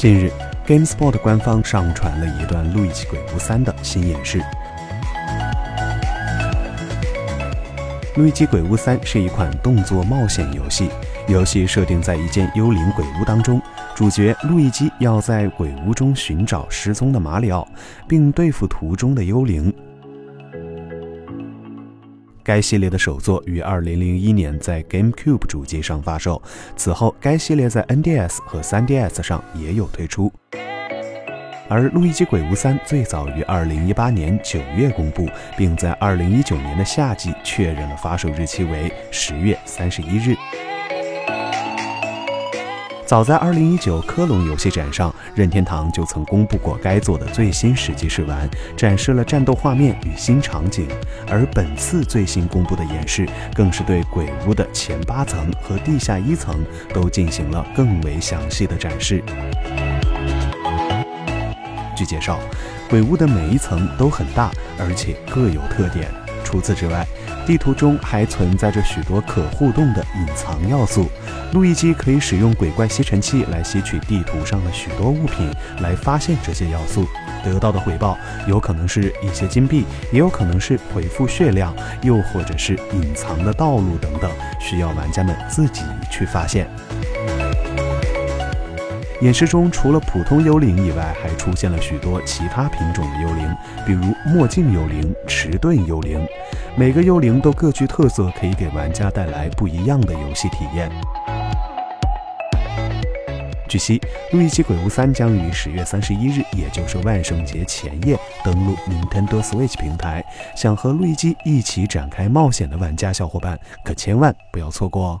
近日，GameSpot 官方上传了一段《路易基鬼屋三》的新演示。《路易基鬼屋三》是一款动作冒险游戏，游戏设定在一间幽灵鬼屋当中，主角路易基要在鬼屋中寻找失踪的马里奥，并对付途中的幽灵。该系列的首作于2001年在 GameCube 主机上发售，此后该系列在 NDS 和 3DS 上也有推出。而《路易基鬼屋3》最早于2018年9月公布，并在2019年的夏季确认了发售日期为10月31日。早在2019科隆游戏展上，任天堂就曾公布过该作的最新实际试玩，展示了战斗画面与新场景。而本次最新公布的演示，更是对鬼屋的前八层和地下一层都进行了更为详细的展示。据介绍，鬼屋的每一层都很大，而且各有特点。除此之外，地图中还存在着许多可互动的隐藏要素。路易基可以使用鬼怪吸尘器来吸取地图上的许多物品，来发现这些要素。得到的回报有可能是一些金币，也有可能是回复血量，又或者是隐藏的道路等等，需要玩家们自己去发现。演示中，除了普通幽灵以外，还出现了许多其他品种的幽灵，比如墨镜幽灵、迟钝幽灵。每个幽灵都各具特色，可以给玩家带来不一样的游戏体验。据悉，《路易吉鬼屋三》将于十月三十一日，也就是万圣节前夜登陆 Nintendo Switch 平台。想和路易基一起展开冒险的玩家小伙伴，可千万不要错过哦！